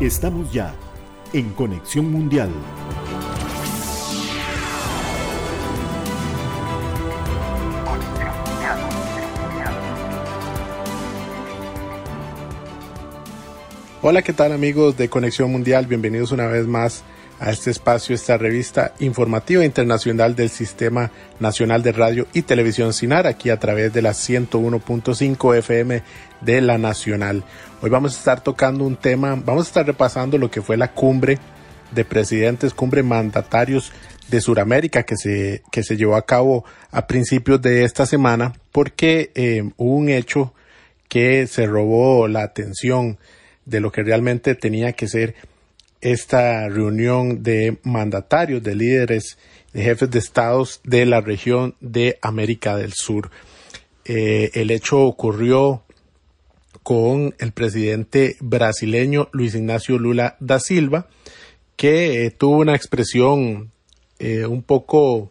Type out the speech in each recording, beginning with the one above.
Estamos ya en Conexión Mundial. Hola, ¿qué tal amigos de Conexión Mundial? Bienvenidos una vez más a este espacio, esta revista informativa internacional del Sistema Nacional de Radio y Televisión SINAR, aquí a través de la 101.5 FM de la Nacional. Hoy vamos a estar tocando un tema, vamos a estar repasando lo que fue la cumbre de presidentes, cumbre mandatarios de Sudamérica que se, que se llevó a cabo a principios de esta semana, porque eh, hubo un hecho que se robó la atención de lo que realmente tenía que ser esta reunión de mandatarios, de líderes, de jefes de estados de la región de América del Sur. Eh, el hecho ocurrió con el presidente brasileño Luis Ignacio Lula da Silva, que eh, tuvo una expresión eh, un poco,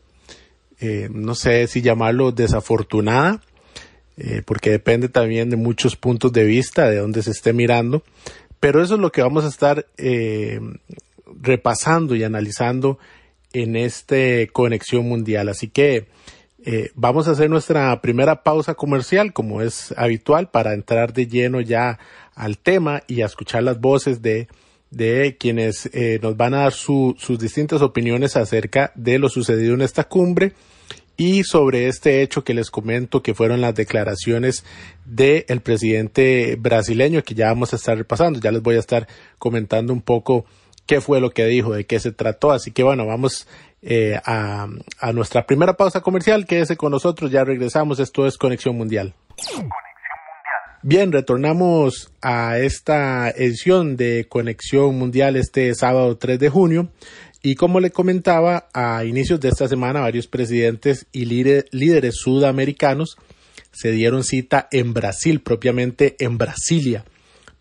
no sé si llamarlo desafortunada, porque depende también de muchos puntos de vista, de dónde se esté mirando, pero eso es lo que vamos a estar eh, repasando y analizando en este Conexión Mundial. Así que eh, vamos a hacer nuestra primera pausa comercial, como es habitual, para entrar de lleno ya al tema y a escuchar las voces de, de quienes eh, nos van a dar sus distintas opiniones acerca de lo sucedido en esta cumbre y sobre este hecho que les comento que fueron las declaraciones del presidente brasileño que ya vamos a estar repasando, ya les voy a estar comentando un poco qué fue lo que dijo, de qué se trató, así que bueno, vamos eh, a, a, nuestra primera pausa comercial, quédese con nosotros, ya regresamos, esto es Conexión Mundial. Bien, retornamos a esta edición de Conexión Mundial este sábado 3 de junio. Y como le comentaba, a inicios de esta semana varios presidentes y líderes sudamericanos se dieron cita en Brasil, propiamente en Brasilia,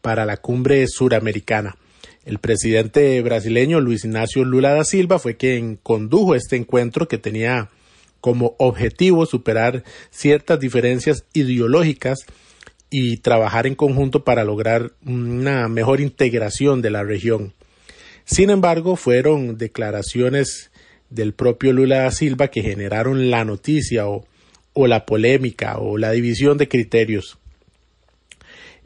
para la cumbre suramericana. El presidente brasileño Luis Ignacio Lula da Silva fue quien condujo este encuentro que tenía como objetivo superar ciertas diferencias ideológicas y trabajar en conjunto para lograr una mejor integración de la región. Sin embargo, fueron declaraciones del propio Lula da Silva que generaron la noticia o, la polémica o la división de criterios.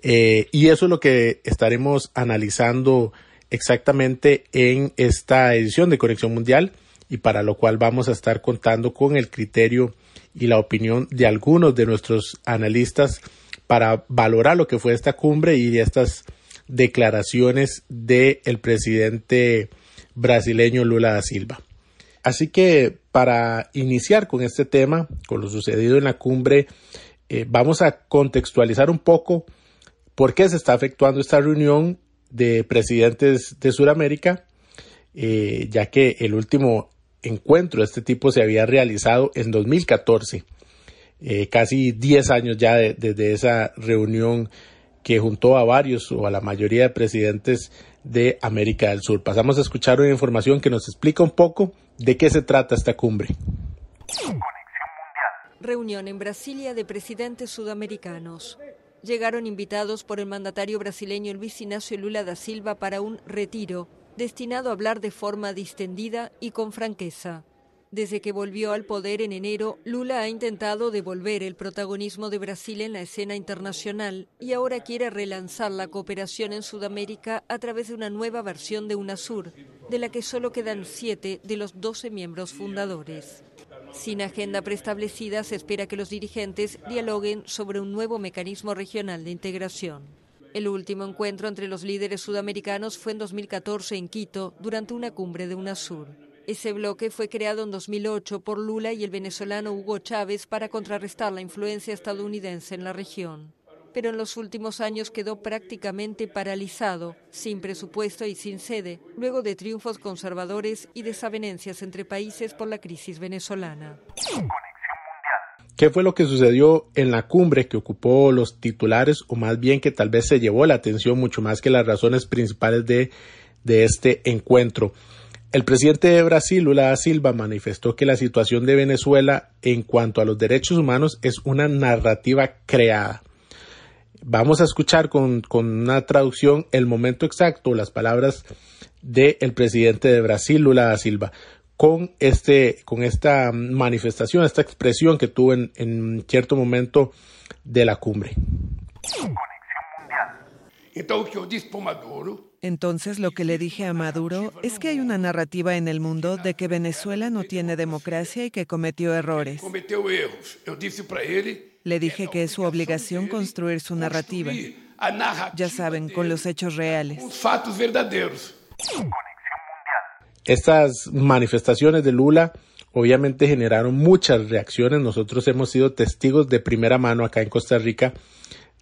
Eh, y eso es lo que estaremos analizando exactamente en esta edición de Conexión Mundial y para lo cual vamos a estar contando con el criterio y la opinión de algunos de nuestros analistas para valorar lo que fue esta cumbre y estas declaraciones del presidente brasileño Lula da Silva. Así que para iniciar con este tema, con lo sucedido en la cumbre, eh, vamos a contextualizar un poco por qué se está efectuando esta reunión de presidentes de Sudamérica, eh, ya que el último encuentro de este tipo se había realizado en 2014, eh, casi 10 años ya desde esa reunión que juntó a varios o a la mayoría de presidentes de América del Sur. Pasamos a escuchar una información que nos explica un poco de qué se trata esta cumbre. Reunión en Brasilia de presidentes sudamericanos. Llegaron invitados por el mandatario brasileño Luis Ignacio Lula da Silva para un retiro destinado a hablar de forma distendida y con franqueza. Desde que volvió al poder en enero, Lula ha intentado devolver el protagonismo de Brasil en la escena internacional y ahora quiere relanzar la cooperación en Sudamérica a través de una nueva versión de UNASUR, de la que solo quedan siete de los doce miembros fundadores. Sin agenda preestablecida, se espera que los dirigentes dialoguen sobre un nuevo mecanismo regional de integración. El último encuentro entre los líderes sudamericanos fue en 2014 en Quito, durante una cumbre de UNASUR. Ese bloque fue creado en 2008 por Lula y el venezolano Hugo Chávez para contrarrestar la influencia estadounidense en la región. Pero en los últimos años quedó prácticamente paralizado, sin presupuesto y sin sede, luego de triunfos conservadores y desavenencias entre países por la crisis venezolana. ¿Qué fue lo que sucedió en la cumbre que ocupó los titulares o más bien que tal vez se llevó la atención mucho más que las razones principales de, de este encuentro? El presidente de Brasil, Lula da Silva, manifestó que la situación de Venezuela en cuanto a los derechos humanos es una narrativa creada. Vamos a escuchar con, una traducción el momento exacto, las palabras del presidente de Brasil, Lula da Silva, con, este, con esta manifestación, esta expresión que tuvo en, en cierto momento de la cumbre. Lo que le dije a Maduro es que hay una narrativa en el mundo de que Venezuela no tiene democracia y que cometió errores. Le dije que es su obligación construir su narrativa. Ya saben, con los hechos reales. Estas manifestaciones de Lula obviamente generaron muchas reacciones. Nosotros hemos sido testigos de primera mano acá en Costa Rica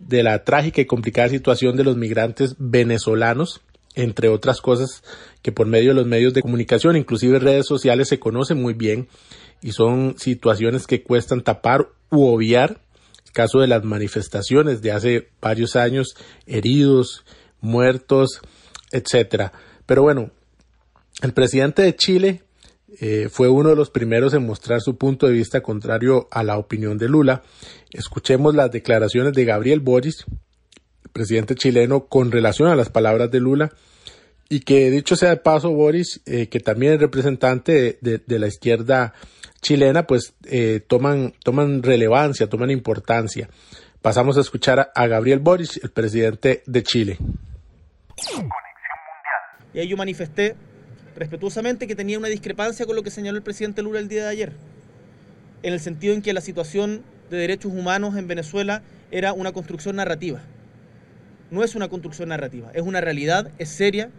de la trágica y complicada situación de los migrantes venezolanos, entre otras cosas que por medio de los medios de comunicación, inclusive redes sociales, se conocen muy bien y son situaciones que cuestan tapar u obviar. El caso de las manifestaciones de hace varios años, heridos, muertos, etcétera. Pero bueno, el presidente de Chile eh, fue uno de los primeros en mostrar su punto de vista contrario a la opinión de Lula. Escuchemos las declaraciones de Gabriel Boris, presidente chileno, con relación a las palabras de Lula. Y que dicho sea de paso, Boris, eh, que también es representante de, la izquierda chilena, pues eh, toman, toman relevancia, toman importancia. Pasamos a escuchar a, Gabriel Boris, el presidente de Chile. Y ahí yo manifesté respetuosamente que tenía una discrepancia con lo que señaló el presidente Lula el día de ayer, en el sentido en que la situación de derechos humanos en Venezuela era una construcción narrativa. No es una construcción narrativa, es una realidad, es seria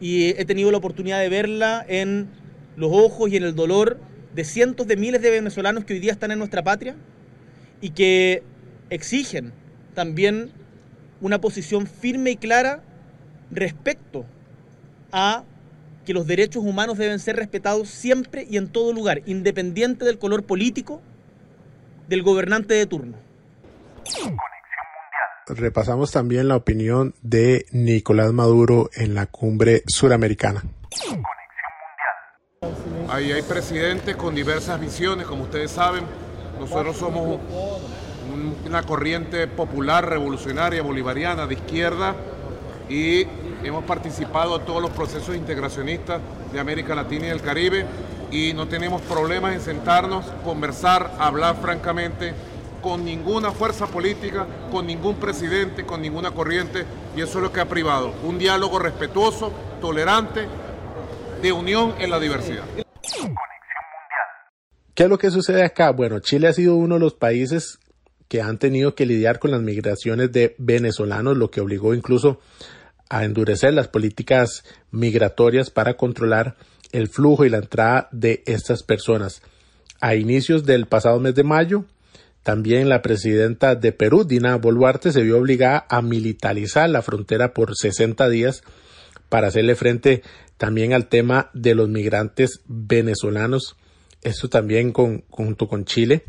y he tenido la oportunidad de verla en los ojos y en el dolor de cientos de miles de venezolanos que hoy día están en nuestra patria y que exigen también una posición firme y clara respecto a que los derechos humanos deben ser respetados siempre y en todo lugar, independiente del color político del gobernante de turno. Repasamos también la opinión de Nicolás Maduro en la cumbre suramericana. Ahí hay presidentes con diversas visiones, como ustedes saben. Nosotros somos una corriente popular, revolucionaria, bolivariana, de izquierda, y hemos participado en todos los procesos integracionistas de América Latina y del Caribe y no tenemos problemas en sentarnos, conversar, hablar francamente con ninguna fuerza política, con ningún presidente, con ninguna corriente y eso es lo que ha privado. Un diálogo respetuoso, tolerante, de unión en la diversidad. ¿Qué es lo que sucede acá? Bueno, Chile ha sido uno de los países que han tenido que lidiar con las migraciones de venezolanos, lo que obligó incluso a endurecer las políticas migratorias para controlar el flujo y la entrada de estas personas. A inicios del pasado mes de mayo, también la presidenta de Perú, Dina Boluarte, se vio obligada a militarizar la frontera por 60 días para hacerle frente también al tema de los migrantes venezolanos, esto también junto con Chile.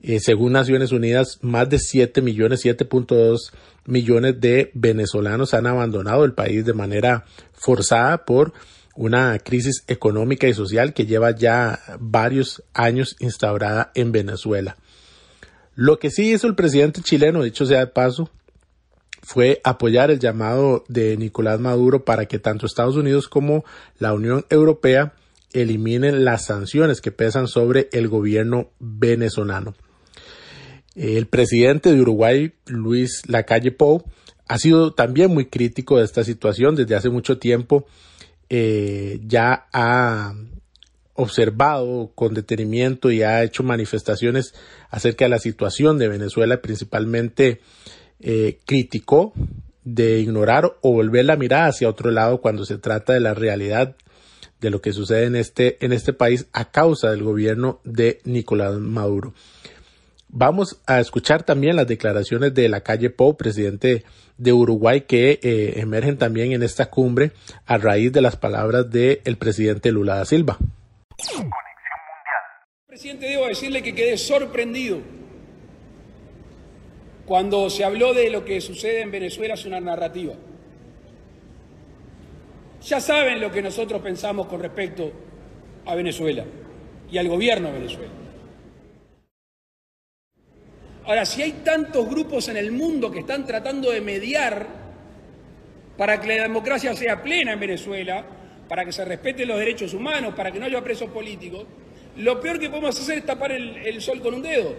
Eh, según Naciones Unidas, más de 7 millones, 7.2 millones de venezolanos han abandonado el país de manera forzada por una crisis económica y social que lleva ya varios años instaurada en Venezuela. Lo que sí hizo el presidente chileno, dicho sea de paso, fue apoyar el llamado de Nicolás Maduro para que tanto Estados Unidos como la Unión Europea eliminen las sanciones que pesan sobre el gobierno venezolano. El presidente de Uruguay, Luis Lacalle Pou, ha sido también muy crítico de esta situación desde hace mucho tiempo. Eh, ya ha observado con detenimiento y ha hecho manifestaciones acerca de la situación de Venezuela, principalmente eh, criticó de ignorar o volver la mirada hacia otro lado cuando se trata de la realidad de lo que sucede en este, en este país a causa del gobierno de Nicolás Maduro. Vamos a escuchar también las declaraciones de la calle Pou, presidente de Uruguay, que eh, emergen también en esta cumbre a raíz de las palabras del presidente Lula da Silva. Presidente, debo decirle que quedé sorprendido cuando se habló de lo que sucede en Venezuela es una narrativa. Ya saben lo que nosotros pensamos con respecto a Venezuela y al gobierno de Venezuela. Ahora, si hay tantos grupos en el mundo que están tratando de mediar para que la democracia sea plena en Venezuela, para que se respeten los derechos humanos, para que no haya presos políticos, lo peor que podemos hacer es tapar el, sol con un dedo.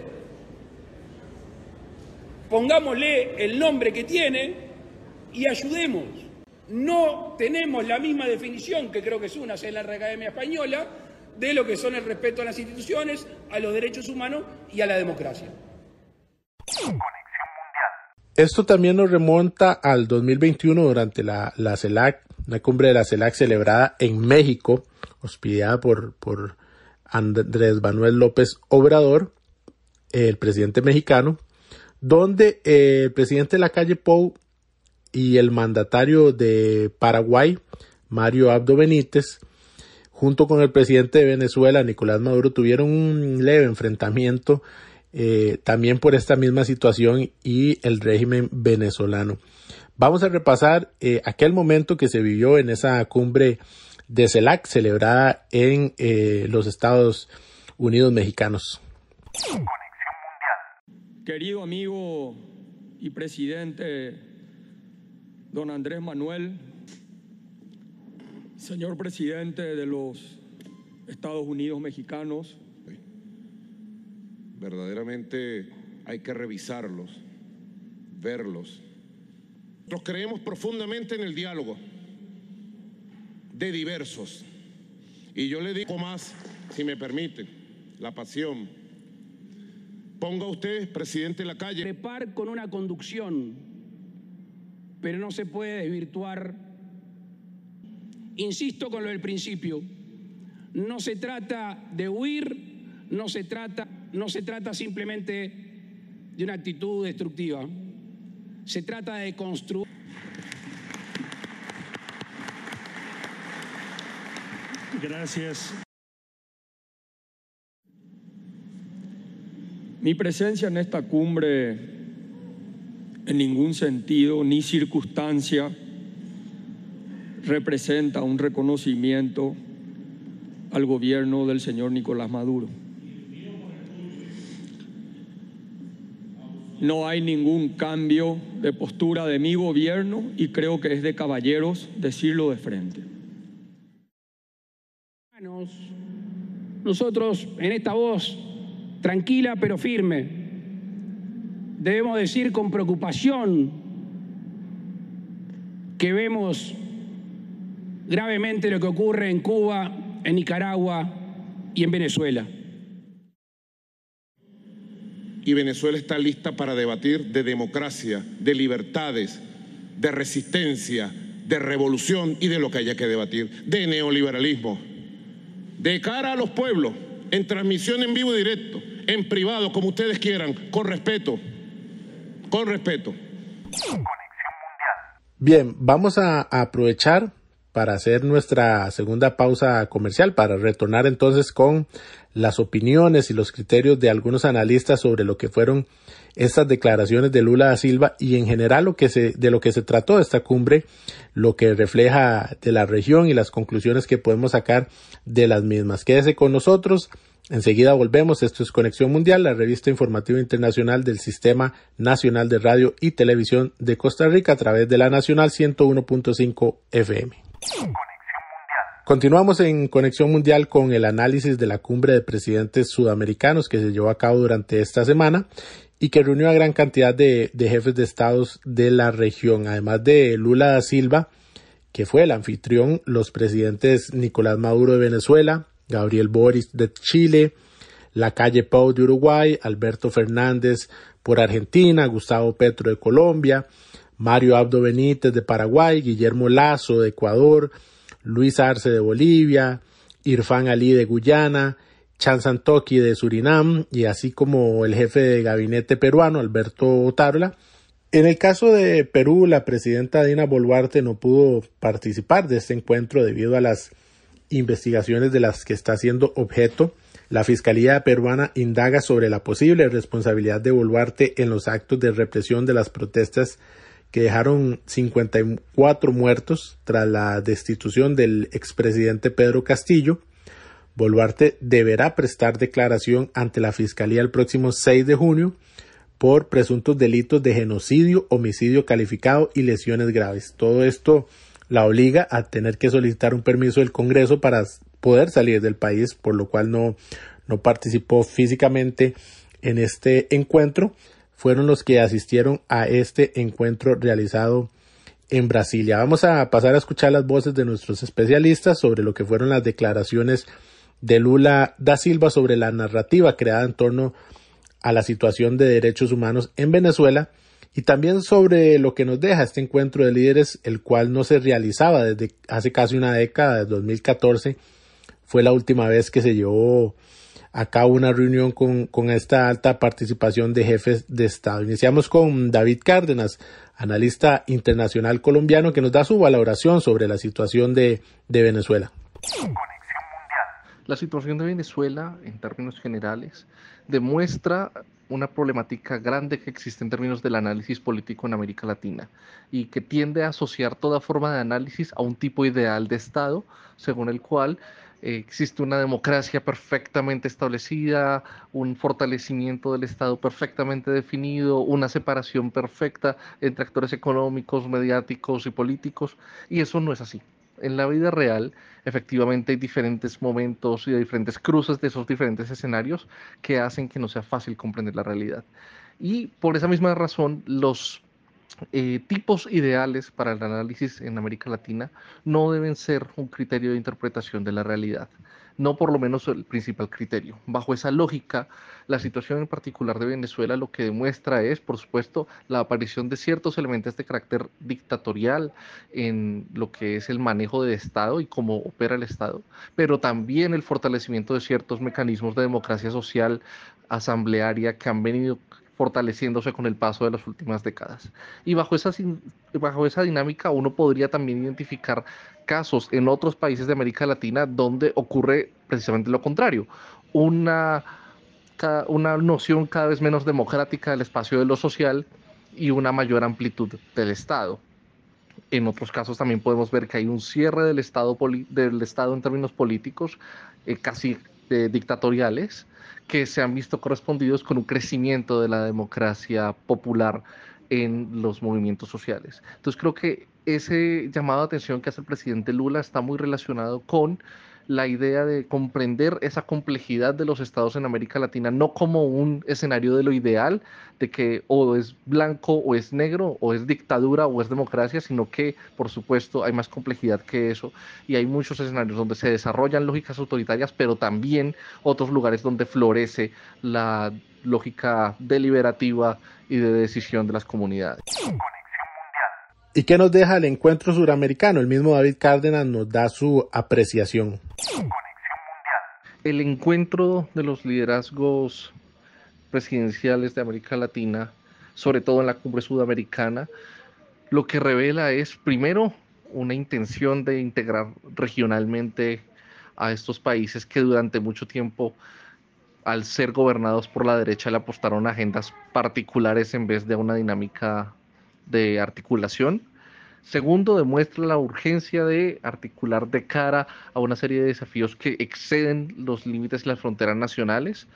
Pongámosle el nombre que tiene y ayudemos. No tenemos la misma definición, que creo que es una, es la Academia Española, de lo que son el respeto a las instituciones, a los derechos humanos y a la democracia. Esto también nos remonta al 2021 durante la, la CELAC, una cumbre de la CELAC celebrada en México, hospedada por, por Andrés Manuel López Obrador, el presidente mexicano, donde eh, el presidente de la calle Pou y el mandatario de Paraguay, Mario Abdo Benítez, junto con el presidente de Venezuela, Nicolás Maduro, tuvieron un leve enfrentamiento eh, también por esta misma situación y el régimen venezolano. Vamos a repasar eh, aquel momento que se vivió en esa cumbre de CELAC celebrada en eh, los Estados Unidos mexicanos. Querido amigo y presidente don Andrés Manuel, señor presidente de los Estados Unidos mexicanos, verdaderamente hay que revisarlos, verlos. Nos creemos profundamente en el diálogo de diversos. Y yo le digo más, si me permite, la pasión. Ponga usted, presidente, la calle. Prepar con una conducción, pero no se puede desvirtuar. Insisto con lo del principio. No se trata de huir, no se trata, no se trata simplemente de una actitud destructiva. Se trata de construir. Gracias. Mi presencia en esta cumbre en ningún sentido ni circunstancia representa un reconocimiento al gobierno del señor Nicolás Maduro. No hay ningún cambio de postura de mi gobierno y creo que es de caballeros decirlo de frente. Nosotros en esta voz tranquila pero firme debemos decir con preocupación que vemos gravemente lo que ocurre en Cuba, en Nicaragua y en Venezuela. Y Venezuela está lista para debatir de democracia, de libertades, de resistencia, de revolución y de lo que haya que debatir, de neoliberalismo de cara a los pueblos, en transmisión en vivo y directo, en privado, como ustedes quieran, con respeto, con respeto. Bien, vamos a aprovechar para hacer nuestra segunda pausa comercial, para retornar entonces con las opiniones y los criterios de algunos analistas sobre lo que fueron estas declaraciones de Lula da Silva y en general lo que se, de lo que se trató esta cumbre, lo que refleja de la región y las conclusiones que podemos sacar de las mismas. Quédese con nosotros. Enseguida volvemos. Esto es Conexión Mundial, la revista informativa internacional del Sistema Nacional de Radio y Televisión de Costa Rica a través de la Nacional 101.5 FM. Continuamos en Conexión Mundial con el análisis de la cumbre de presidentes sudamericanos que se llevó a cabo durante esta semana y que reunió a gran cantidad de, jefes de estados de la región, además de Lula da Silva, que fue el anfitrión, los presidentes Nicolás Maduro de Venezuela, Gabriel Boris de Chile, la calle Pau de Uruguay, Alberto Fernández por Argentina, Gustavo Petro de Colombia, Mario Abdo Benítez de Paraguay, Guillermo Lazo de Ecuador, Luis Arce de Bolivia, Irfán Ali de Guyana, Chan Santoki de Surinam y así como el jefe de gabinete peruano Alberto Otárola. En el caso de Perú, la presidenta Dina Boluarte no pudo participar de este encuentro debido a las investigaciones de las que está siendo objeto. La Fiscalía peruana indaga sobre la posible responsabilidad de Boluarte en los actos de represión de las protestas que dejaron 54 muertos tras la destitución del expresidente Pedro Castillo Boluarte deberá prestar declaración ante la Fiscalía el próximo 6 de junio por presuntos delitos de genocidio, homicidio calificado y lesiones graves. Todo esto la obliga a tener que solicitar un permiso del Congreso para poder salir del país, por lo cual no, no participó físicamente en este encuentro. Fueron los que asistieron a este encuentro realizado en Brasilia. Vamos a pasar a escuchar las voces de nuestros especialistas sobre lo que fueron las declaraciones de Lula da Silva sobre la narrativa creada en torno a la situación de derechos humanos en Venezuela y también sobre lo que nos deja este encuentro de líderes, el cual no se realizaba desde hace casi una década, desde 2014, fue la última vez que se llevó a cabo una reunión con, con esta alta participación de jefes de Estado. Iniciamos con David Cárdenas, analista internacional colombiano, que nos da su valoración sobre la situación de, de Venezuela. La situación de Venezuela, en términos generales, demuestra una problemática grande que existe en términos del análisis político en América Latina y que tiende a asociar toda forma de análisis a un tipo ideal de Estado, según el cual existe una democracia perfectamente establecida, un fortalecimiento del Estado perfectamente definido, una separación perfecta entre actores económicos, mediáticos y políticos, y eso no es así en la vida real, efectivamente hay diferentes momentos y diferentes cruces de esos diferentes escenarios que hacen que no sea fácil comprender la realidad. Y por esa misma razón, los eh, tipos ideales para el análisis en América Latina no deben ser un criterio de interpretación de la realidad no por lo menos el principal criterio. Bajo esa lógica, la situación en particular de Venezuela lo que demuestra es, por supuesto, la aparición de ciertos elementos de carácter dictatorial en lo que es el manejo del Estado y cómo opera el Estado, pero también el fortalecimiento de ciertos mecanismos de democracia social asamblearia que han venido fortaleciéndose con el paso de las últimas décadas. Y bajo esa, bajo esa dinámica uno podría también identificar casos en otros países de América Latina donde ocurre precisamente lo contrario, una, una noción cada vez menos democrática del espacio de lo social y una mayor amplitud del Estado. En otros casos también podemos ver que hay un cierre del Estado, del estado en términos políticos, eh, casi eh, dictatoriales, que se han visto correspondidos con un crecimiento de la democracia popular en los movimientos sociales. Entonces creo que ese llamado de atención que hace el presidente Lula está muy relacionado con la idea de comprender esa complejidad de los estados en América Latina, no como un escenario de lo ideal, de que o es blanco o es negro, o es dictadura o es democracia, sino que, por supuesto, hay más complejidad que eso y hay muchos escenarios donde se desarrollan lógicas autoritarias, pero también otros lugares donde florece la lógica deliberativa y de decisión de las comunidades. ¿Y qué nos deja el encuentro suramericano? El mismo David Cárdenas nos da su apreciación. El encuentro de los liderazgos presidenciales de América Latina, sobre todo en la cumbre sudamericana, lo que revela es, primero, una intención de integrar regionalmente a estos países que durante mucho tiempo, al ser gobernados por la derecha, le apostaron agendas particulares en vez de una dinámica de articulación. Segundo, demuestra la urgencia de articular de cara a una serie de desafíos que exceden los límites y las fronteras nacionales,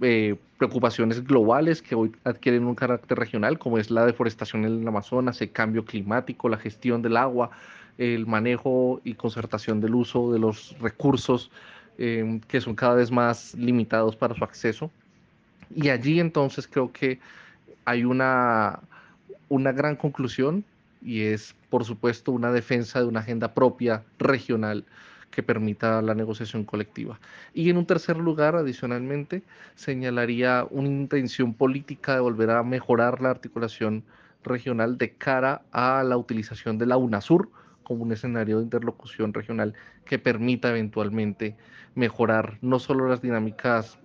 eh, preocupaciones globales que hoy adquieren un carácter regional, como es la deforestación en el Amazonas, el cambio climático, la gestión del agua, el manejo y concertación del uso de los recursos eh, que son cada vez más limitados para su acceso. Y allí entonces creo que hay una una gran conclusión y es, por supuesto, una defensa de una agenda propia regional que permita la negociación colectiva. Y en un tercer lugar, adicionalmente, señalaría una intención política de volver a mejorar la articulación regional de cara a la utilización de la UNASUR como un escenario de interlocución regional que permita eventualmente mejorar no solo las dinámicas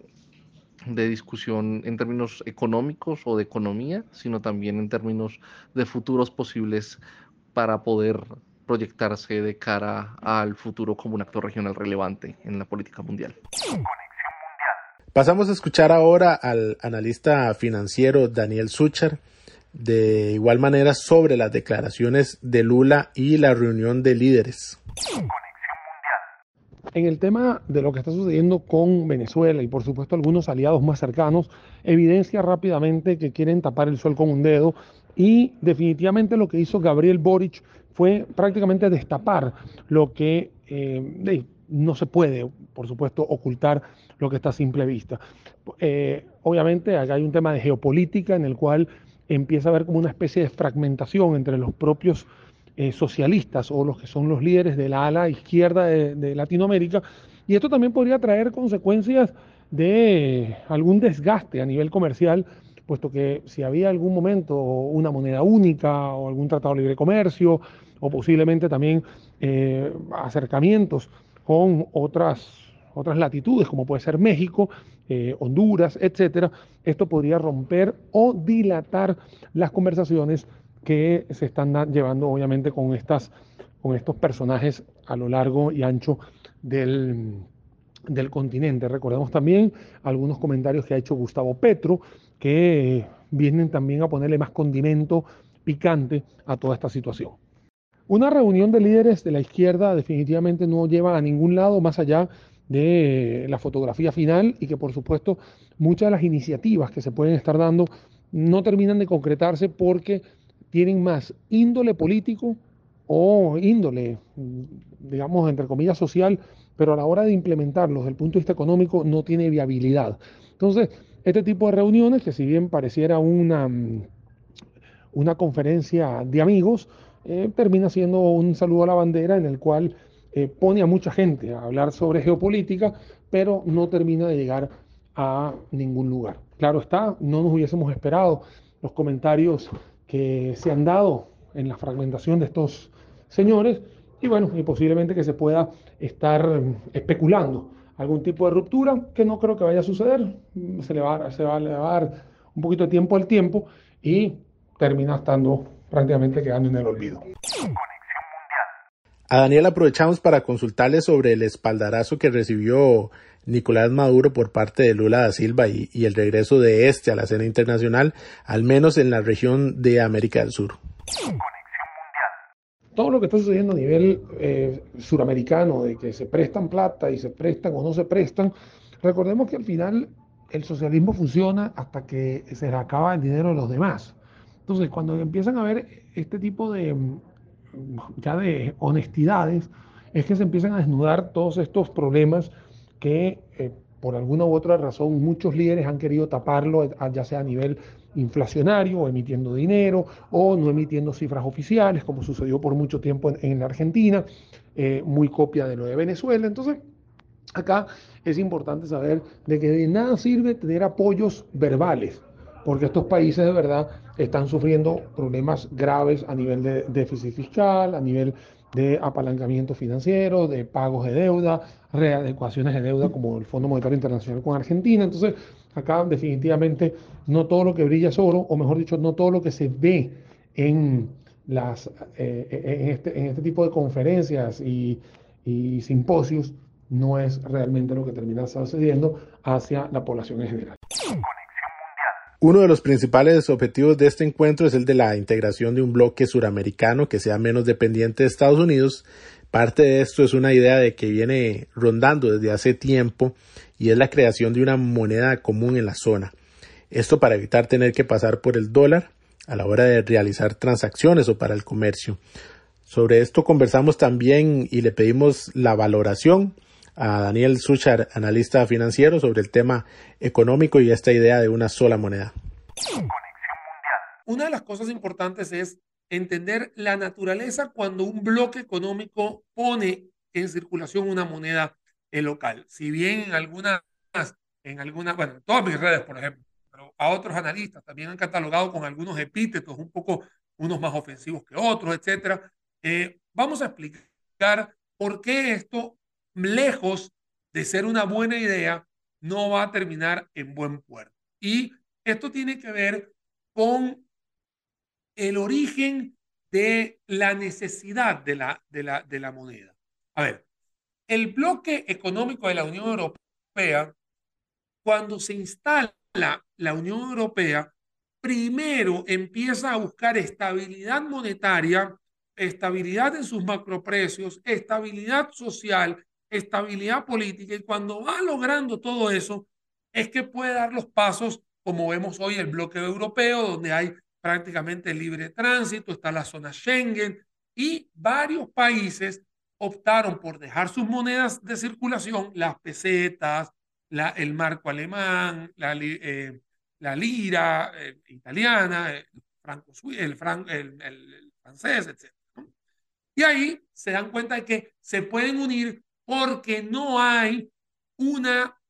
de discusión en términos económicos o de economía, sino también en términos de futuros posibles para poder proyectarse de cara al futuro como un actor regional relevante en la política mundial. Pasamos a escuchar ahora al analista financiero Daniel Sucher, de igual manera sobre las declaraciones de Lula y la reunión de líderes. En el tema de lo que está sucediendo con Venezuela y por supuesto algunos aliados más cercanos, evidencia rápidamente que quieren tapar el sol con un dedo y definitivamente lo que hizo Gabriel Boric fue prácticamente destapar lo que eh, no se puede, por supuesto, ocultar lo que está a simple vista. Eh, obviamente acá hay un tema de geopolítica en el cual empieza a haber como una especie de fragmentación entre los propios eh, socialistas o los que son los líderes de la ala izquierda de, Latinoamérica. Y esto también podría traer consecuencias de algún desgaste a nivel comercial, puesto que si había algún momento una moneda única o algún tratado de libre comercio o posiblemente también eh, acercamientos con otras, otras latitudes, como puede ser México, eh, Honduras, etcétera, esto podría romper o dilatar las conversaciones que se están llevando obviamente con, estas, con estos personajes a lo largo y ancho del, del continente. Recordemos también algunos comentarios que ha hecho Gustavo Petro, que vienen también a ponerle más condimento picante a toda esta situación. Una reunión de líderes de la izquierda definitivamente no lleva a ningún lado más allá de la fotografía final y que por supuesto muchas de las iniciativas que se pueden estar dando no terminan de concretarse porque tienen más índole político o índole, digamos, entre comillas, social, pero a la hora de implementarlos desde el punto de vista económico no tiene viabilidad. Entonces, este tipo de reuniones, que si bien pareciera una, una conferencia de amigos, eh, termina siendo un saludo a la bandera en el cual eh, pone a mucha gente a hablar sobre geopolítica, pero no termina de llegar a ningún lugar. Claro está, no nos hubiésemos esperado los comentarios que se han dado en la fragmentación de estos señores y bueno, y posiblemente que se pueda estar especulando algún tipo de ruptura que no creo que vaya a suceder, se le va, se va a dar un poquito de tiempo al tiempo y termina estando prácticamente quedando en el olvido. A Daniel aprovechamos para consultarle sobre el espaldarazo que recibió Nicolás Maduro por parte de Lula da Silva y, el regreso de este a la escena internacional, al menos en la región de América del Sur. Todo lo que está sucediendo a nivel eh, suramericano, de que se prestan plata y se prestan o no se prestan, recordemos que al final el socialismo funciona hasta que se le acaba el dinero de los demás. Entonces, cuando empiezan a ver este tipo de ya de honestidades, es que se empiezan a desnudar todos estos problemas que eh, por alguna u otra razón muchos líderes han querido taparlo, ya sea a nivel inflacionario o emitiendo dinero o no emitiendo cifras oficiales, como sucedió por mucho tiempo en, la Argentina, eh, muy copia de lo de Venezuela. Entonces, acá es importante saber de que de nada sirve tener apoyos verbales, porque estos países de verdad están sufriendo problemas graves a nivel de déficit fiscal, a nivel de apalancamiento financiero, de pagos de deuda, readecuaciones de deuda como el Fondo Monetario Internacional con Argentina. Entonces, acá definitivamente no todo lo que brilla es oro, o mejor dicho, no todo lo que se ve en, las, eh, en, este, en este tipo de conferencias y, y simposios no es realmente lo que termina sucediendo hacia la población en general. Uno de los principales objetivos de este encuentro es el de la integración de un bloque suramericano que sea menos dependiente de Estados Unidos. Parte de esto es una idea de que viene rondando desde hace tiempo y es la creación de una moneda común en la zona. Esto para evitar tener que pasar por el dólar a la hora de realizar transacciones o para el comercio. Sobre esto conversamos también y le pedimos la valoración a Daniel Suchar, analista financiero, sobre el tema económico y esta idea de una sola moneda. Una de las cosas importantes es entender la naturaleza cuando un bloque económico pone en circulación una moneda local. Si bien en algunas, en algunas, bueno, en todas mis redes, por ejemplo, pero a otros analistas también han catalogado con algunos epítetos, un poco unos más ofensivos que otros, etcétera. Eh, vamos a explicar por qué esto lejos de ser una buena idea, no va a terminar en buen puerto. Y esto tiene que ver con el origen de la necesidad de la, de la, de la moneda. A ver, el bloque económico de la Unión Europea, cuando se instala la Unión Europea, primero empieza a buscar estabilidad monetaria, estabilidad en sus macroprecios, estabilidad social estabilidad política y cuando va logrando todo eso, es que puede dar los pasos, como vemos hoy, el bloque europeo, donde hay prácticamente libre tránsito, está la zona Schengen y varios países optaron por dejar sus monedas de circulación, las pesetas, el marco alemán, la, eh, lira eh, italiana, el, franco, el, el, francés, etc. Y ahí se dan cuenta de que se pueden unir porque no hay una,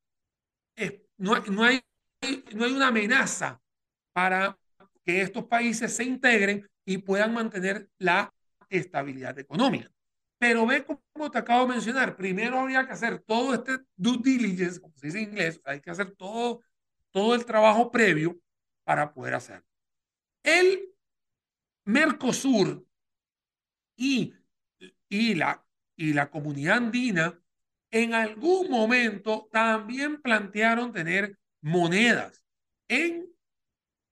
no, no, hay, no hay una amenaza para que estos países se integren y puedan mantener la estabilidad económica. Pero ve como te acabo de mencionar, primero habría que hacer todo este due diligence, como se dice en inglés, hay que hacer todo, todo el trabajo previo para poder hacerlo. El Mercosur y, y, la, y la comunidad andina en algún momento también plantearon tener monedas. En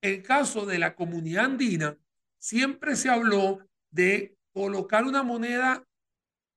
el caso de la comunidad andina, siempre se habló de colocar una moneda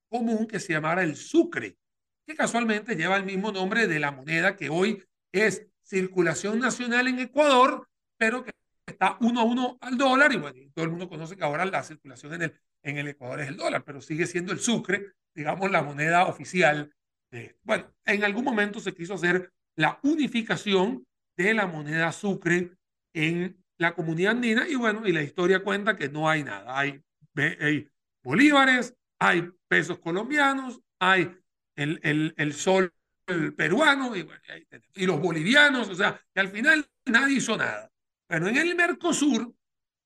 común que se llamara el sucre, que casualmente lleva el mismo nombre de la moneda que hoy es circulación nacional en Ecuador, pero que está uno a uno al dólar y bueno, todo el mundo conoce que ahora la circulación en el, en el Ecuador es el dólar, pero sigue siendo el sucre, digamos, la moneda oficial. De, bueno, en algún momento se quiso hacer la unificación de la moneda sucre en la comunidad andina y bueno, y la historia cuenta que no hay nada. Hay, hay bolívares, hay pesos colombianos, hay el, el, el sol peruano y, y, los bolivianos, o sea, que al final nadie hizo nada. Pero en el Mercosur,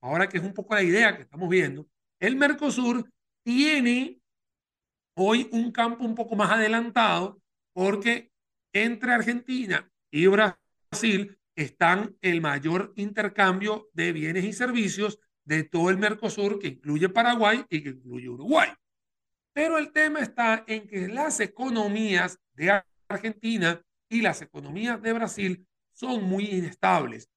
ahora que es un poco la idea que estamos viendo, el Mercosur tiene hoy un campo un poco más adelantado porque entre Argentina y Brasil están el mayor intercambio de bienes y servicios de todo el Mercosur, que incluye Paraguay y que incluye Uruguay. Pero el tema está en que las economías de Argentina y las economías de Brasil son muy inestables.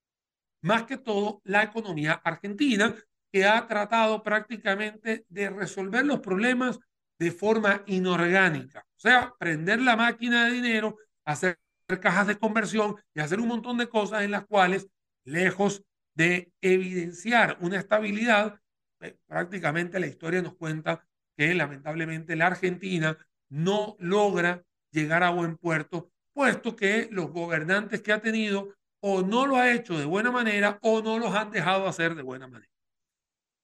Más que todo la economía argentina, que ha tratado prácticamente de resolver los problemas de forma inorgánica. O sea, prender la máquina de dinero, hacer cajas de conversión y hacer un montón de cosas en las cuales, lejos de evidenciar una estabilidad, eh, prácticamente la historia nos cuenta que lamentablemente la Argentina no logra llegar a buen puerto, puesto que los gobernantes que ha tenido o no lo ha hecho de buena manera o no los han dejado hacer de buena manera.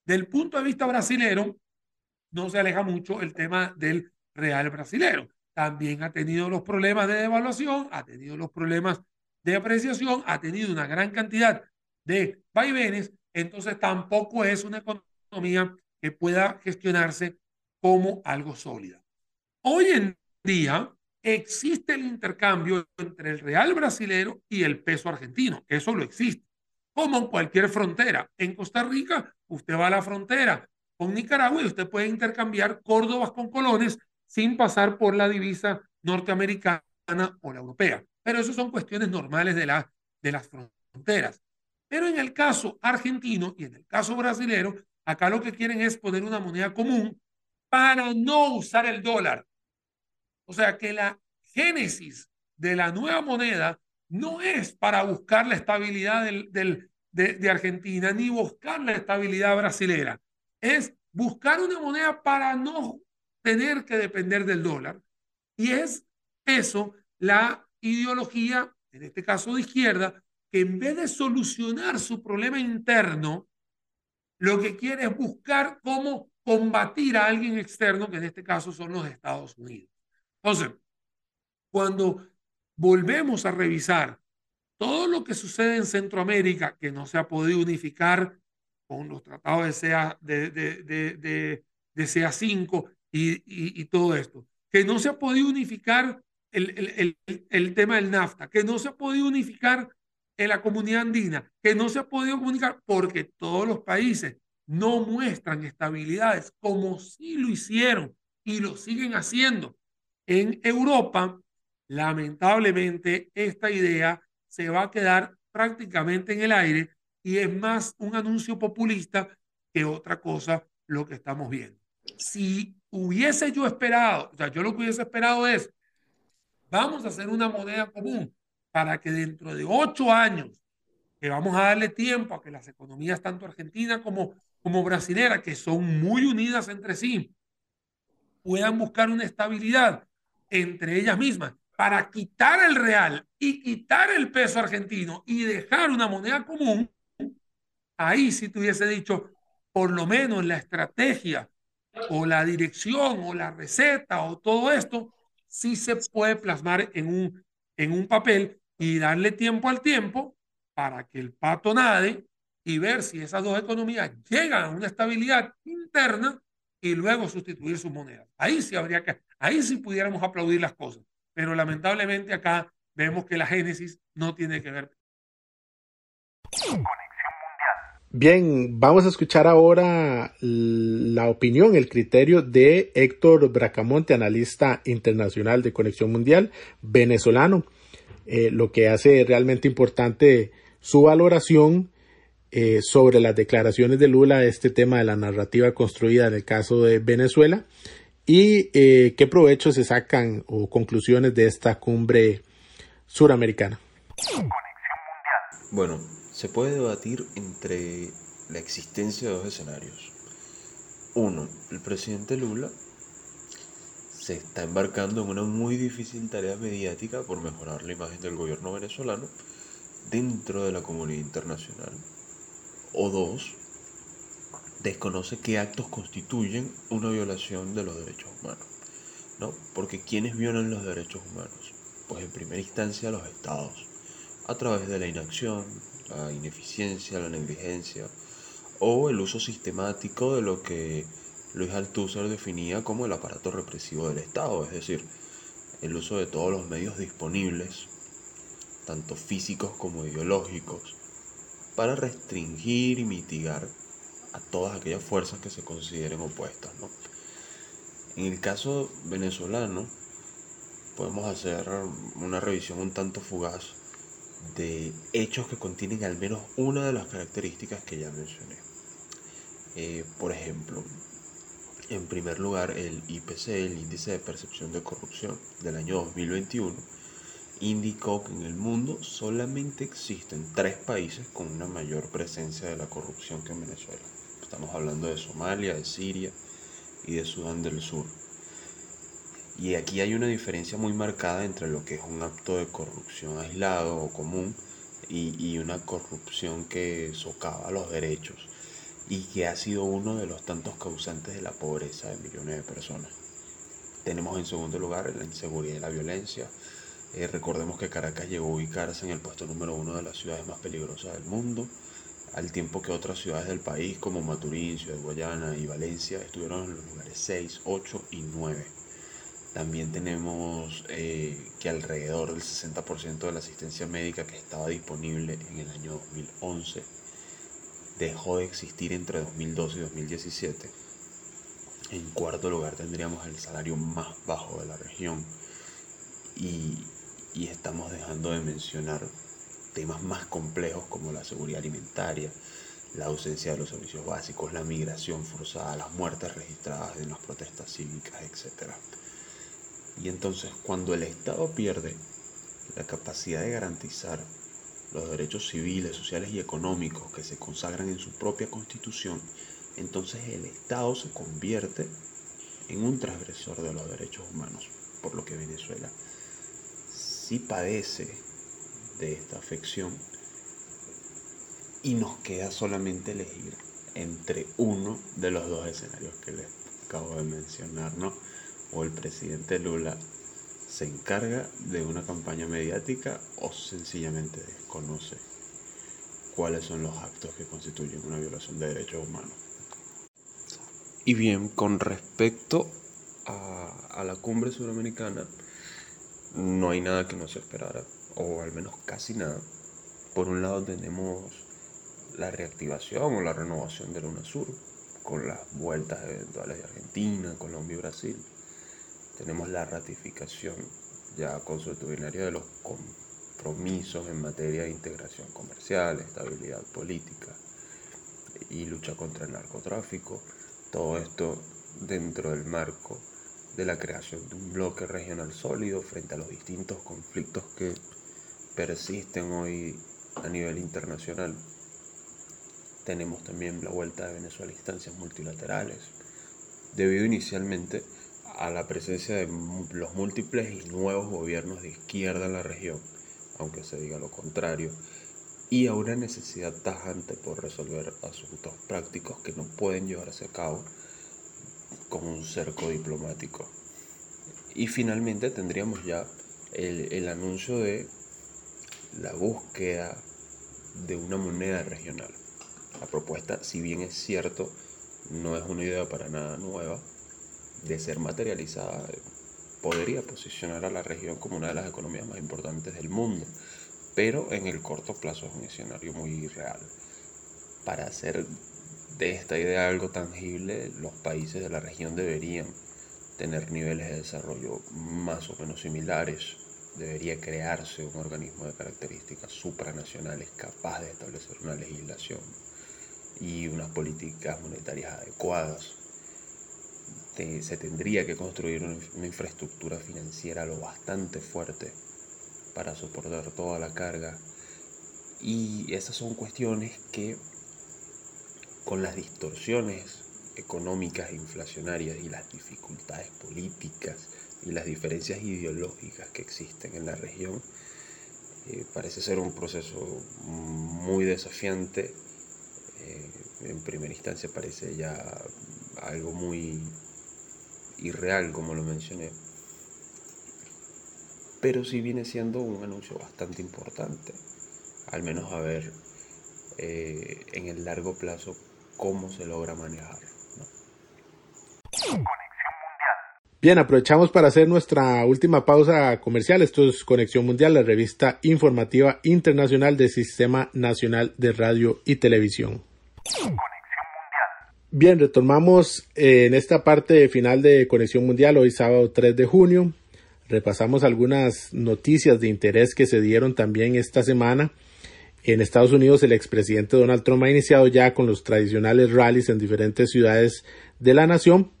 Del punto de vista brasilero, no se aleja mucho el tema del real brasilero. También ha tenido los problemas de devaluación, ha tenido los problemas de apreciación, ha tenido una gran cantidad de vaivenes, entonces tampoco es una economía que pueda gestionarse como algo sólida. Hoy en día existe el intercambio entre el real brasilero y el peso argentino, eso lo existe, como en cualquier frontera. En Costa Rica, usted va a la frontera con Nicaragua y usted puede intercambiar córdobas con colones sin pasar por la divisa norteamericana o la europea. Pero eso son cuestiones normales de, de las fronteras. Pero en el caso argentino y en el caso brasilero, acá lo que quieren es poner una moneda común para no usar el dólar. O sea que la génesis de la nueva moneda no es para buscar la estabilidad del, del, de, Argentina ni buscar la estabilidad brasilera. Es buscar una moneda para no tener que depender del dólar. Y es eso la ideología, en este caso de izquierda, que en vez de solucionar su problema interno, lo que quiere es buscar cómo combatir a alguien externo, que en este caso son los Estados Unidos. Entonces, cuando volvemos a revisar todo lo que sucede en Centroamérica, que no se ha podido unificar con los tratados de, CA, de, de, de, de CA5 y, todo esto, que no se ha podido unificar el tema del NAFTA, que no se ha podido unificar en la comunidad andina, que no se ha podido comunicar porque todos los países no muestran estabilidades como sí lo hicieron y lo siguen haciendo. En Europa, lamentablemente, esta idea se va a quedar prácticamente en el aire y es más un anuncio populista que otra cosa lo que estamos viendo. Si hubiese yo esperado, o sea, yo lo que hubiese esperado es vamos a hacer una moneda común para que dentro de ocho años, que vamos a darle tiempo a que las economías, tanto argentina como, como brasilera, que son muy unidas entre sí, puedan buscar una estabilidad entre ellas mismas para quitar el real y quitar el peso argentino y dejar una moneda común, ahí si te hubiese dicho, por lo menos la estrategia o la dirección o la receta o todo esto, sí se puede plasmar en un, en un papel y darle tiempo al tiempo para que el pato nade y ver si esas dos economías llegan a una estabilidad interna y luego sustituir sus monedas. Ahí sí habría que, ahí sí pudiéramos aplaudir las cosas, pero lamentablemente acá vemos que la génesis no tiene que ver. Bien, vamos a escuchar ahora la opinión, el criterio de Héctor Bracamonte, analista internacional de Conexión Mundial, venezolano, eh, lo que hace realmente importante su valoración eh, sobre las declaraciones de Lula, este tema de la narrativa construida en el caso de Venezuela y eh, qué provechos se sacan o conclusiones de esta cumbre suramericana. Bueno, se puede debatir entre la existencia de dos escenarios. Uno, el presidente Lula se está embarcando en una muy difícil tarea mediática por mejorar la imagen del gobierno venezolano dentro de la comunidad internacional. O dos, desconoce qué actos constituyen una violación de los derechos humanos. ¿no? Porque ¿quiénes violan los derechos humanos? Pues en primera instancia los estados, a través de la inacción, la ineficiencia, la negligencia o el uso sistemático de lo que Luis Althusser definía como el aparato represivo del Estado, es decir, el uso de todos los medios disponibles, tanto físicos como ideológicos, para restringir y mitigar a todas aquellas fuerzas que se consideren opuestas. En el caso venezolano, podemos hacer una revisión un tanto fugaz de hechos que contienen al menos una de las características que ya mencioné. Eh, por ejemplo, en primer lugar, el IPC, el Índice de Percepción de Corrupción del año 2021, indicó que en el mundo solamente existen tres países con una mayor presencia de la corrupción que en Venezuela. Estamos hablando de Somalia, de Siria y de Sudán del Sur. Y aquí hay una diferencia muy marcada entre lo que es un acto de corrupción aislado o común y, una corrupción que socava los derechos y que ha sido uno de los tantos causantes de la pobreza de millones de personas. Tenemos en segundo lugar la inseguridad y la violencia. Eh, recordemos que Caracas llegó a ubicarse en el puesto número uno de las ciudades más peligrosas del mundo, al tiempo que otras ciudades del país como Maturín, Ciudad Guayana y Valencia estuvieron en los lugares 6, 8 y 9. También tenemos eh, que alrededor del 60% de la asistencia médica que estaba disponible en el año 2011 dejó de existir entre 2012 y 2017. En cuarto lugar tendríamos el salario más bajo de la región y, y estamos dejando de mencionar temas más complejos como la seguridad alimentaria, la ausencia de los servicios básicos, la migración forzada, las muertes registradas en las protestas cívicas, etc. Y entonces cuando el Estado pierde la capacidad de garantizar los derechos civiles, sociales y económicos que se consagran en su propia constitución, entonces el Estado se convierte en un transgresor de los derechos humanos, por lo que Venezuela sí padece de esta afección y nos queda solamente elegir entre uno de los dos escenarios que les acabo de mencionar, ¿no? o el presidente Lula se encarga de una campaña mediática o sencillamente desconoce cuáles son los actos que constituyen una violación de derechos humanos. Y bien, con respecto a, la cumbre suramericana, no hay nada que nos esperara, o al menos casi nada. Por un lado tenemos la reactivación o la renovación de la UNASUR, con las vueltas eventuales de Argentina, Colombia y Brasil tenemos la ratificación ya consuetudinaria de los compromisos en materia de integración comercial, estabilidad política y lucha contra el narcotráfico. Todo esto dentro del marco de la creación de un bloque regional sólido frente a los distintos conflictos que persisten hoy a nivel internacional. Tenemos también la vuelta de Venezuela a instancias multilaterales, debido inicialmente a la presencia de los múltiples y nuevos gobiernos de izquierda en la región, aunque se diga lo contrario, y a una necesidad tajante por resolver asuntos prácticos que no pueden llevarse a cabo con un cerco diplomático. Y finalmente tendríamos ya el, el anuncio de la búsqueda de una moneda regional. La propuesta, si bien es cierto, no es una idea para nada nueva, de ser materializada, podría posicionar a la región como una de las economías más importantes del mundo, pero en el corto plazo es un escenario muy real. Para hacer de esta idea algo tangible, los países de la región deberían tener niveles de desarrollo más o menos similares. Debería crearse un organismo de características supranacionales capaz de establecer una legislación y unas políticas monetarias adecuadas. se tendría que construir una infraestructura financiera lo bastante fuerte para soportar toda la carga. Y esas son cuestiones que con las distorsiones económicas e inflacionarias y las dificultades políticas y las diferencias ideológicas que existen en la región, eh, parece ser un proceso muy desafiante. Eh, en primera instancia parece ya algo muy irreal, como lo mencioné. Pero sí viene siendo un anuncio bastante importante, al menos a ver eh, en el largo plazo cómo se logra manejar. Bien, aprovechamos para hacer nuestra última pausa comercial. Esto es Conexión Mundial, la revista informativa internacional del Sistema Nacional de Radio y Televisión. Bien, retomamos eh, en esta parte final de Conexión Mundial, hoy sábado 3 de junio. Repasamos algunas noticias de interés que se dieron también esta semana. En Estados Unidos, el expresidente Donald Trump ha iniciado ya con los tradicionales rallies en diferentes ciudades de la nación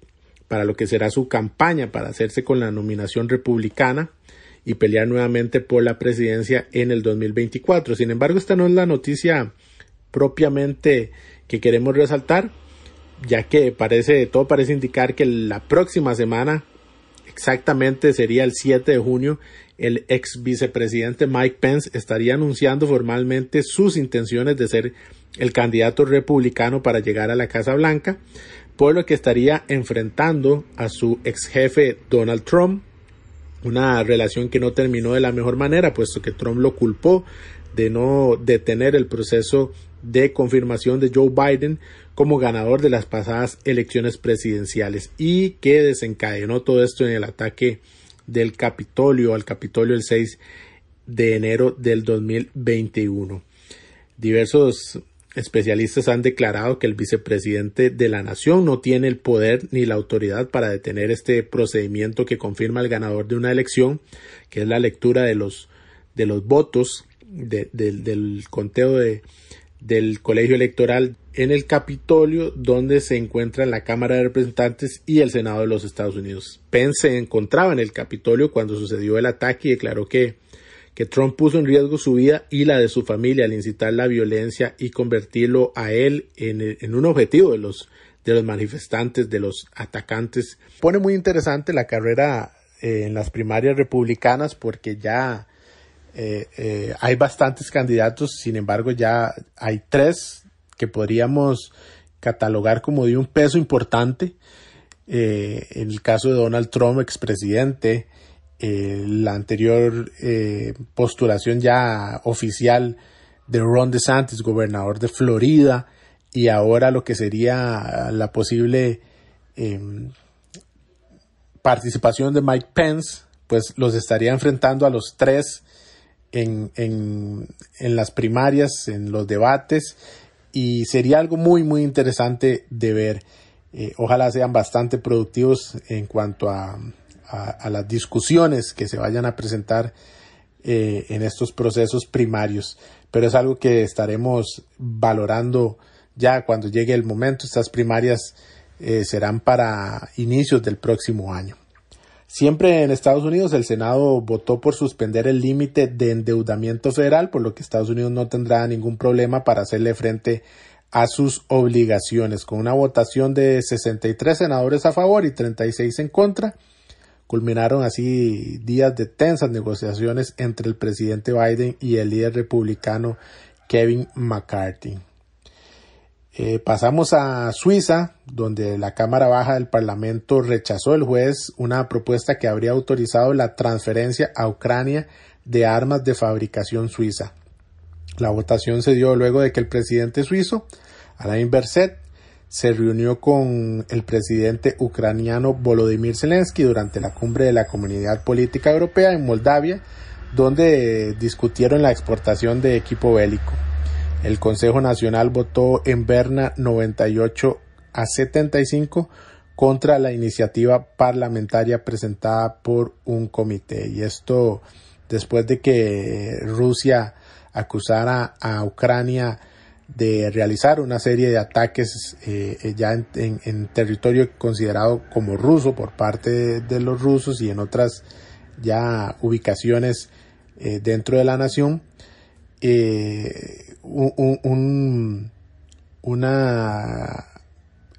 para lo que será su campaña para hacerse con la nominación republicana y pelear nuevamente por la presidencia en el 2024. Sin embargo, esta no es la noticia propiamente que queremos resaltar, ya que parece, todo parece indicar que la próxima semana, exactamente sería el 7 de junio, el ex vicepresidente Mike Pence estaría anunciando formalmente sus intenciones de ser el candidato republicano para llegar a la Casa Blanca, por lo que estaría enfrentando a su ex jefe Donald Trump, una relación que no terminó de la mejor manera, puesto que Trump lo culpó de no detener el proceso de confirmación de Joe Biden como ganador de las pasadas elecciones presidenciales y que desencadenó todo esto en el ataque del Capitolio al Capitolio el 6 de enero del 2021. Diversos especialistas han declarado que el vicepresidente de la nación no tiene el poder ni la autoridad para detener este procedimiento que confirma el ganador de una elección, que es la lectura de los, de los votos del conteo de, del colegio electoral en el Capitolio, donde se encuentra la Cámara de Representantes y el Senado de los Estados Unidos. Pence se encontraba en el Capitolio cuando sucedió el ataque y declaró que que Trump puso en riesgo su vida y la de su familia al incitar la violencia y convertirlo a él en, un objetivo de los, de los manifestantes, de los atacantes. Pone muy interesante la carrera eh, en las primarias republicanas porque ya eh, eh, hay bastantes candidatos, sin embargo ya hay tres que podríamos catalogar como de un peso importante. en el caso de Donald Trump, expresidente, eh, la anterior eh, postulación ya oficial de Ron DeSantis, gobernador de Florida, y ahora lo que sería la posible em, participación de Mike Pence, pues los estaría enfrentando a los tres en, en, en las primarias, en los debates, y sería algo muy, muy interesante de ver. Eh, ojalá sean bastante productivos en cuanto a a, las discusiones que se vayan a presentar eh, en estos procesos primarios. Pero es algo que estaremos valorando ya cuando llegue el momento. Estas primarias eh, serán para inicios del próximo año. Siempre en Estados Unidos el Senado votó por suspender el límite de endeudamiento federal, por lo que Estados Unidos no tendrá ningún problema para hacerle frente a sus obligaciones. Con una votación de 63 senadores a favor y 36 en contra, culminaron así días de tensas negociaciones entre el presidente Biden y el líder republicano Kevin McCarthy. Eh, pasamos a Suiza, donde la Cámara Baja del Parlamento rechazó el juez una propuesta que habría autorizado la transferencia a Ucrania de armas de fabricación suiza. La votación se dio luego de que el presidente suizo, Alain Berset, se reunió con el presidente ucraniano Volodymyr Zelensky durante la cumbre de la Comunidad Política Europea en Moldavia, donde discutieron la exportación de equipo bélico. El Consejo Nacional votó en Berna 98 a 75 contra la iniciativa parlamentaria presentada por un comité. Y esto después de que Rusia acusara a Ucrania de realizar una serie de ataques eh, ya en, territorio considerado como ruso por parte de, los rusos y en otras ya ubicaciones eh, dentro de la nación. Eh, un, una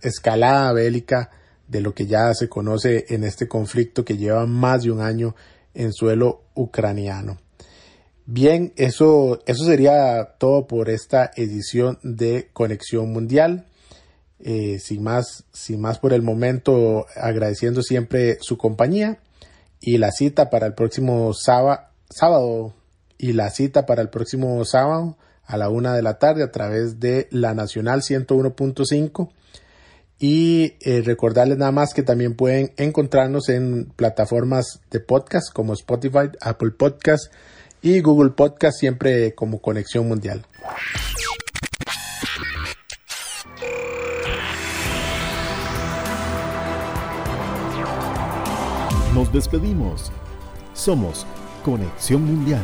escalada bélica de lo que ya se conoce en este conflicto que lleva más de un año en suelo ucraniano. Bien, eso, eso sería todo por esta edición de Conexión Mundial. Eh, sin, más, sin más por el momento, agradeciendo siempre su compañía y la cita para el próximo sábado, sábado y la cita para el próximo sábado a la una de la tarde a través de la Nacional 101.5 y eh, recordarles nada más que también pueden encontrarnos en plataformas de podcast como Spotify, Apple Podcast y Google Podcast siempre como Conexión Mundial. Nos despedimos. Somos Conexión Mundial.